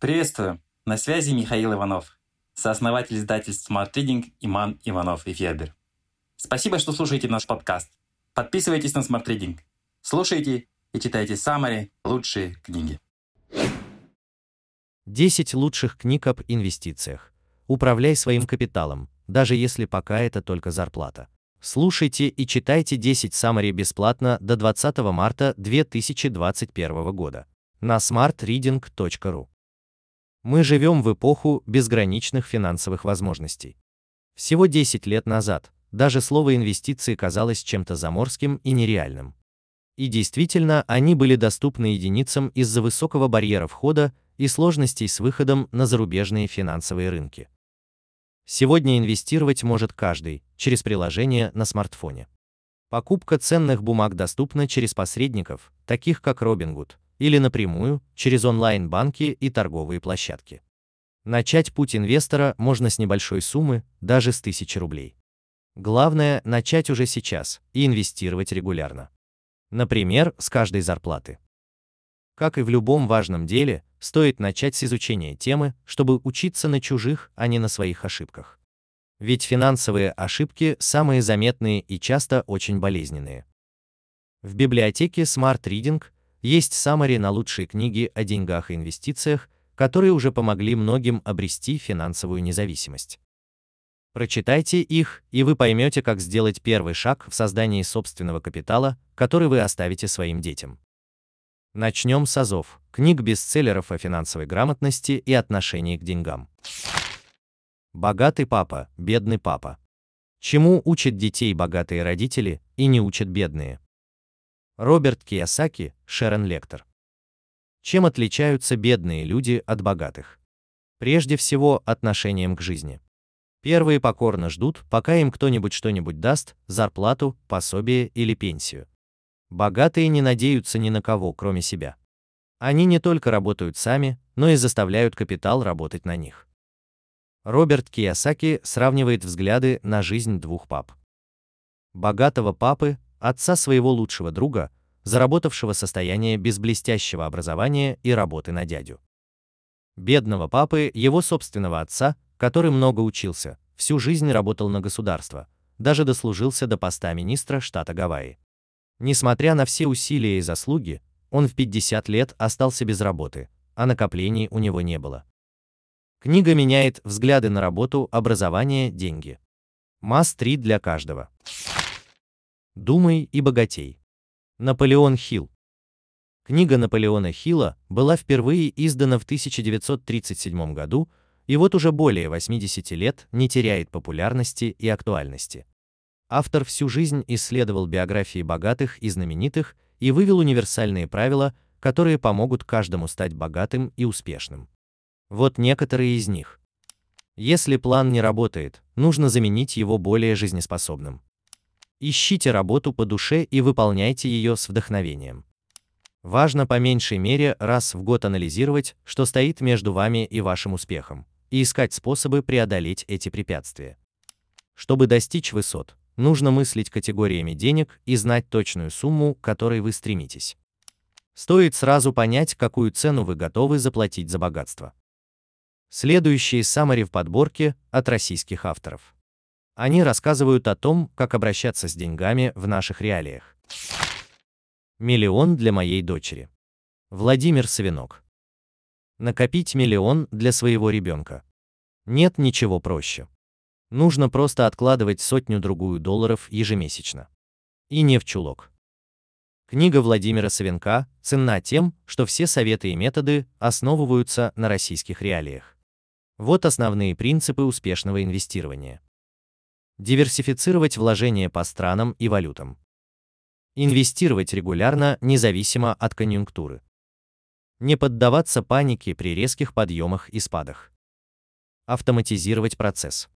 Приветствую! На связи Михаил Иванов, сооснователь издательств Smart Reading Иман Иванов и Федер. Спасибо, что слушаете наш подкаст. Подписывайтесь на Smart Reading. Слушайте и читайте самые лучшие книги. 10 лучших книг об инвестициях. Управляй своим капиталом, даже если пока это только зарплата. Слушайте и читайте 10 саммари бесплатно до 20 марта 2021 года на smartreading.ru. Мы живем в эпоху безграничных финансовых возможностей. Всего 10 лет назад даже слово инвестиции казалось чем-то заморским и нереальным. И действительно, они были доступны единицам из-за высокого барьера входа и сложностей с выходом на зарубежные финансовые рынки. Сегодня инвестировать может каждый через приложение на смартфоне. Покупка ценных бумаг доступна через посредников, таких как Robinhood, или напрямую через онлайн-банки и торговые площадки. Начать путь инвестора можно с небольшой суммы, даже с 1000 рублей. Главное – начать уже сейчас и инвестировать регулярно. Например, с каждой зарплаты. Как и в любом важном деле, стоит начать с изучения темы, чтобы учиться на чужих, а не на своих ошибках. Ведь финансовые ошибки самые заметные и часто очень болезненные. В библиотеке Smart Reading есть саммари на лучшие книги о деньгах и инвестициях, которые уже помогли многим обрести финансовую независимость. Прочитайте их, и вы поймете, как сделать первый шаг в создании собственного капитала, который вы оставите своим детям. Начнем с азов, книг бестселлеров о финансовой грамотности и отношении к деньгам. Богатый папа, бедный папа. Чему учат детей богатые родители и не учат бедные? Роберт Киясаки, Шерон Лектор. Чем отличаются бедные люди от богатых? Прежде всего, отношением к жизни. Первые покорно ждут, пока им кто-нибудь что-нибудь даст, зарплату, пособие или пенсию. Богатые не надеются ни на кого, кроме себя. Они не только работают сами, но и заставляют капитал работать на них. Роберт Киясаки сравнивает взгляды на жизнь двух пап. Богатого папы, отца своего лучшего друга, заработавшего состояние без блестящего образования и работы на дядю. Бедного папы, его собственного отца, который много учился, всю жизнь работал на государство, даже дослужился до поста министра штата Гавайи. Несмотря на все усилия и заслуги, он в 50 лет остался без работы, а накоплений у него не было. Книга меняет взгляды на работу, образование, деньги. Масс-3 для каждого. Думай и богатей. Наполеон Хилл. Книга Наполеона Хилла была впервые издана в 1937 году и вот уже более 80 лет не теряет популярности и актуальности. Автор всю жизнь исследовал биографии богатых и знаменитых и вывел универсальные правила, которые помогут каждому стать богатым и успешным. Вот некоторые из них. Если план не работает, нужно заменить его более жизнеспособным. Ищите работу по душе и выполняйте ее с вдохновением. Важно по меньшей мере раз в год анализировать, что стоит между вами и вашим успехом, и искать способы преодолеть эти препятствия. Чтобы достичь высот, нужно мыслить категориями денег и знать точную сумму, к которой вы стремитесь. Стоит сразу понять, какую цену вы готовы заплатить за богатство. Следующие саммари в подборке от российских авторов. Они рассказывают о том, как обращаться с деньгами в наших реалиях. Миллион для моей дочери. Владимир Савинок. Накопить миллион для своего ребенка. Нет ничего проще. Нужно просто откладывать сотню-другую долларов ежемесячно. И не в чулок. Книга Владимира Савенка ценна тем, что все советы и методы основываются на российских реалиях. Вот основные принципы успешного инвестирования. Диверсифицировать вложения по странам и валютам. Инвестировать регулярно, независимо от конъюнктуры. Не поддаваться панике при резких подъемах и спадах. Автоматизировать процесс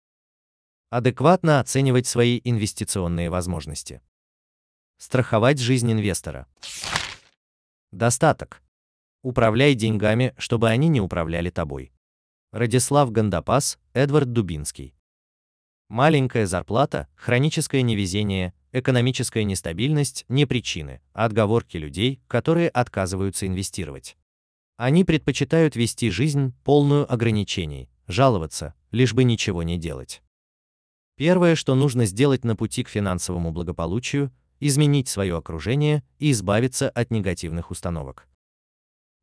адекватно оценивать свои инвестиционные возможности. Страховать жизнь инвестора. Достаток. Управляй деньгами, чтобы они не управляли тобой. Радислав Гандапас, Эдвард Дубинский. Маленькая зарплата, хроническое невезение, экономическая нестабильность не причины, а отговорки людей, которые отказываются инвестировать. Они предпочитают вести жизнь, полную ограничений, жаловаться, лишь бы ничего не делать. Первое, что нужно сделать на пути к финансовому благополучию, изменить свое окружение и избавиться от негативных установок.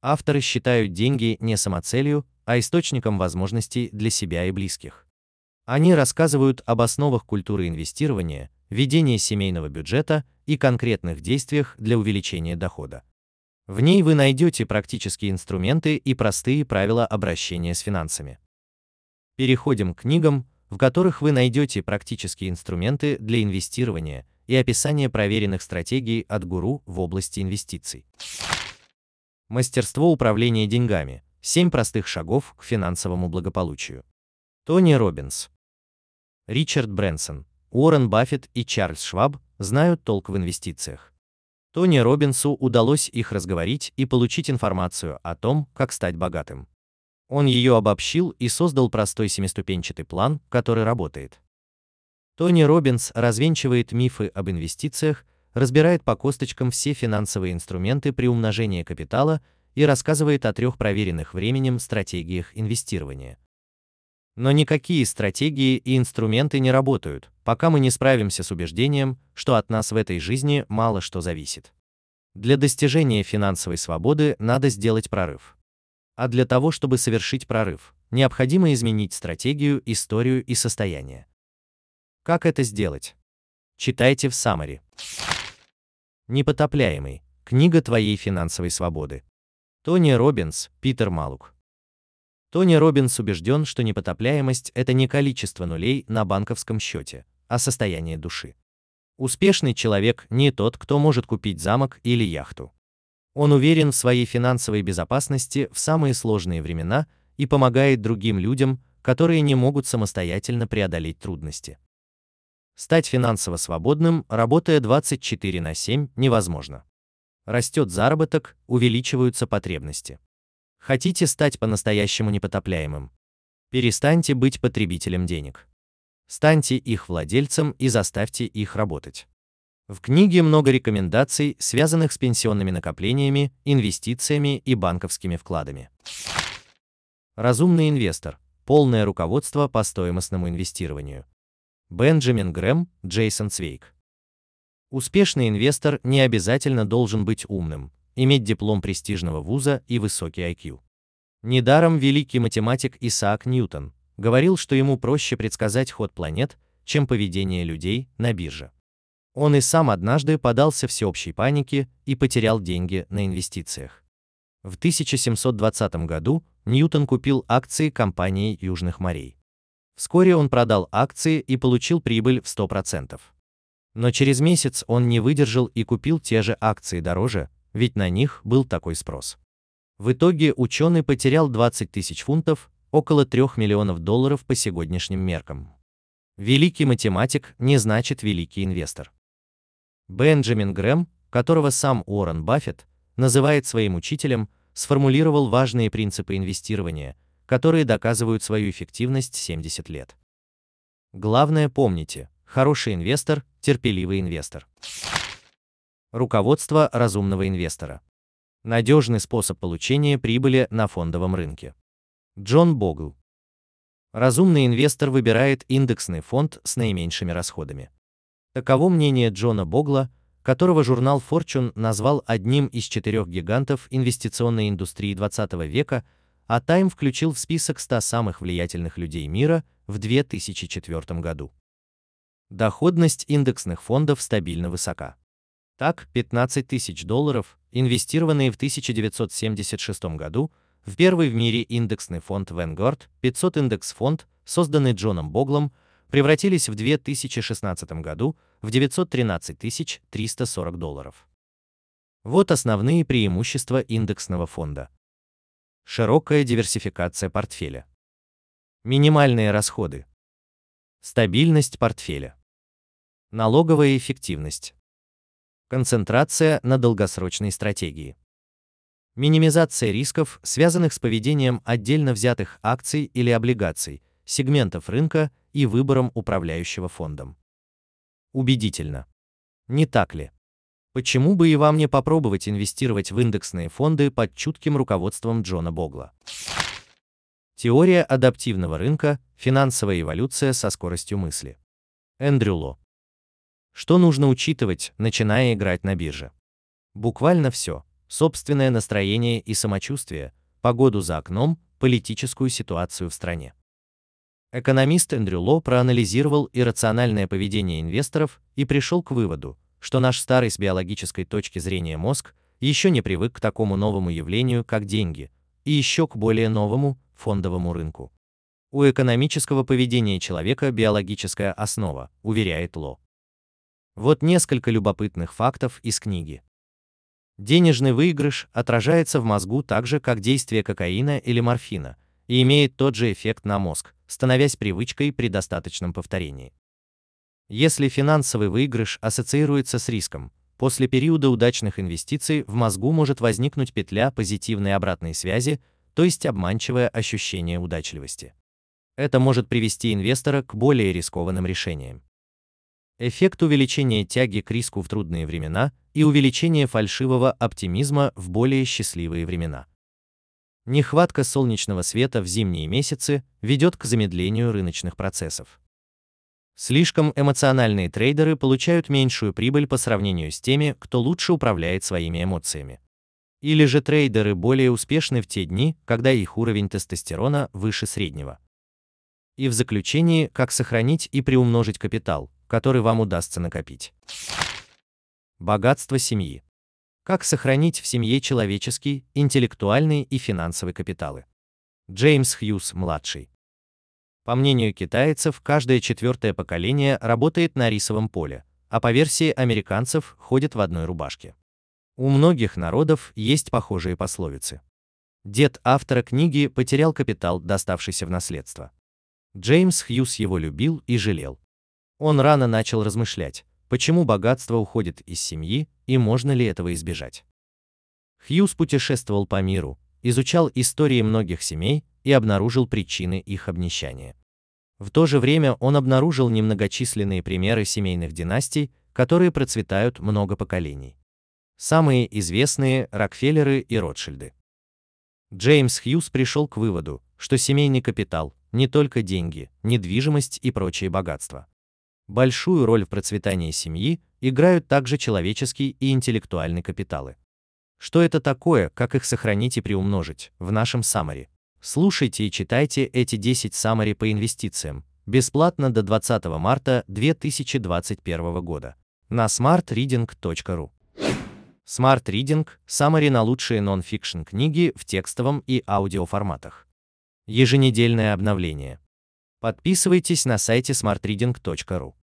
Авторы считают деньги не самоцелью, а источником возможностей для себя и близких. Они рассказывают об основах культуры инвестирования, ведения семейного бюджета и конкретных действиях для увеличения дохода. В ней вы найдете практические инструменты и простые правила обращения с финансами. Переходим к книгам, в которых вы найдете практические инструменты для инвестирования и описание проверенных стратегий от гуру в области инвестиций. Мастерство управления деньгами. 7 простых шагов к финансовому благополучию. Тони Робинс. Ричард Брэнсон, Уоррен Баффет и Чарльз Шваб знают толк в инвестициях. Тони Робинсу удалось их разговорить и получить информацию о том, как стать богатым. Он ее обобщил и создал простой семиступенчатый план, который работает. Тони Робинс развенчивает мифы об инвестициях разбирает по косточкам все финансовые инструменты при умножении капитала и рассказывает о трех проверенных временем стратегиях инвестирования. Но никакие стратегии и инструменты не работают, пока мы не справимся с убеждением, что от нас в этой жизни мало что зависит. Для достижения финансовой свободы надо сделать прорыв. А для того, чтобы совершить прорыв, необходимо изменить стратегию, историю и состояние. Как это сделать? Читайте в Самаре. Непотопляемый. Книга твоей финансовой свободы. Тони Робинс, Питер Малук. Тони Робинс убежден, что непотопляемость – это не количество нулей на банковском счете, а состояние души. Успешный человек не тот, кто может купить замок или яхту. Он уверен в своей финансовой безопасности в самые сложные времена и помогает другим людям, которые не могут самостоятельно преодолеть трудности. Стать финансово свободным, работая 24 на 7, невозможно. Растет заработок, увеличиваются потребности. Хотите стать по-настоящему непотопляемым? Перестаньте быть потребителем денег. Станьте их владельцем и заставьте их работать. В книге много рекомендаций, связанных с пенсионными накоплениями, инвестициями и банковскими вкладами. Разумный инвестор. Полное руководство по стоимостному инвестированию. Бенджамин Грэм, Джейсон Цвейк. Успешный инвестор не обязательно должен быть умным, иметь диплом престижного вуза и высокий IQ. Недаром великий математик Исаак Ньютон говорил, что ему проще предсказать ход планет, чем поведение людей на бирже. Он и сам однажды подался всеобщей панике и потерял деньги на инвестициях. В 1720 году Ньютон купил акции компании Южных морей. Вскоре он продал акции и получил прибыль в 100%. Но через месяц он не выдержал и купил те же акции дороже, ведь на них был такой спрос. В итоге ученый потерял 20 тысяч фунтов, около 3 миллионов долларов по сегодняшним меркам. Великий математик не значит великий инвестор. Бенджамин Грэм, которого сам Уоррен Баффет называет своим учителем, сформулировал важные принципы инвестирования, которые доказывают свою эффективность 70 лет. Главное помните, хороший инвестор – терпеливый инвестор. Руководство разумного инвестора. Надежный способ получения прибыли на фондовом рынке. Джон Богл. Разумный инвестор выбирает индексный фонд с наименьшими расходами. Таково мнение Джона Богла, которого журнал Fortune назвал одним из четырех гигантов инвестиционной индустрии 20 века – а Time включил в список 100 самых влиятельных людей мира в 2004 году. Доходность индексных фондов стабильно высока. Так, 15 тысяч долларов, инвестированные в 1976 году, в первый в мире индексный фонд Vanguard 500 индекс-фонд, созданный Джоном Боглом, превратились в 2016 году в 913 340 долларов. Вот основные преимущества индексного фонда. Широкая диверсификация портфеля. Минимальные расходы. Стабильность портфеля. Налоговая эффективность. Концентрация на долгосрочной стратегии. Минимизация рисков, связанных с поведением отдельно взятых акций или облигаций, сегментов рынка и выбором управляющего фондом. Убедительно. Не так ли? Почему бы и вам не попробовать инвестировать в индексные фонды под чутким руководством Джона Богла? Теория адаптивного рынка, финансовая эволюция со скоростью мысли. Эндрю Ло. Что нужно учитывать, начиная играть на бирже? Буквально все. Собственное настроение и самочувствие, погоду за окном, политическую ситуацию в стране. Экономист Эндрю Ло проанализировал иррациональное поведение инвесторов и пришел к выводу, что наш старый с биологической точки зрения мозг еще не привык к такому новому явлению, как деньги, и еще к более новому, фондовому рынку. У экономического поведения человека биологическая основа, уверяет Ло. Вот несколько любопытных фактов из книги. Денежный выигрыш отражается в мозгу так же, как действие кокаина или морфина, и имеет тот же эффект на мозг, становясь привычкой при достаточном повторении. Если финансовый выигрыш ассоциируется с риском, после периода удачных инвестиций в мозгу может возникнуть петля позитивной обратной связи, то есть обманчивое ощущение удачливости. Это может привести инвестора к более рискованным решениям. Эффект увеличения тяги к риску в трудные времена и увеличение фальшивого оптимизма в более счастливые времена. Нехватка солнечного света в зимние месяцы ведет к замедлению рыночных процессов. Слишком эмоциональные трейдеры получают меньшую прибыль по сравнению с теми, кто лучше управляет своими эмоциями. Или же трейдеры более успешны в те дни, когда их уровень тестостерона выше среднего. И в заключении, как сохранить и приумножить капитал, который вам удастся накопить. Богатство семьи. Как сохранить в семье человеческий, интеллектуальный и финансовый капиталы. Джеймс Хьюз младший. По мнению китайцев, каждое четвертое поколение работает на рисовом поле, а по версии американцев ходит в одной рубашке. У многих народов есть похожие пословицы. Дед автора книги потерял капитал, доставшийся в наследство. Джеймс Хьюз его любил и жалел. Он рано начал размышлять, почему богатство уходит из семьи и можно ли этого избежать. Хьюз путешествовал по миру, изучал истории многих семей и обнаружил причины их обнищания. В то же время он обнаружил немногочисленные примеры семейных династий, которые процветают много поколений. Самые известные – Рокфеллеры и Ротшильды. Джеймс Хьюз пришел к выводу, что семейный капитал – не только деньги, недвижимость и прочие богатства. Большую роль в процветании семьи играют также человеческий и интеллектуальный капиталы. Что это такое, как их сохранить и приумножить, в нашем Самаре. Слушайте и читайте эти 10 саммари по инвестициям, бесплатно до 20 марта 2021 года на smartreading.ru. Smart Reading – саммари на лучшие нон-фикшн книги в текстовом и аудиоформатах. Еженедельное обновление. Подписывайтесь на сайте smartreading.ru.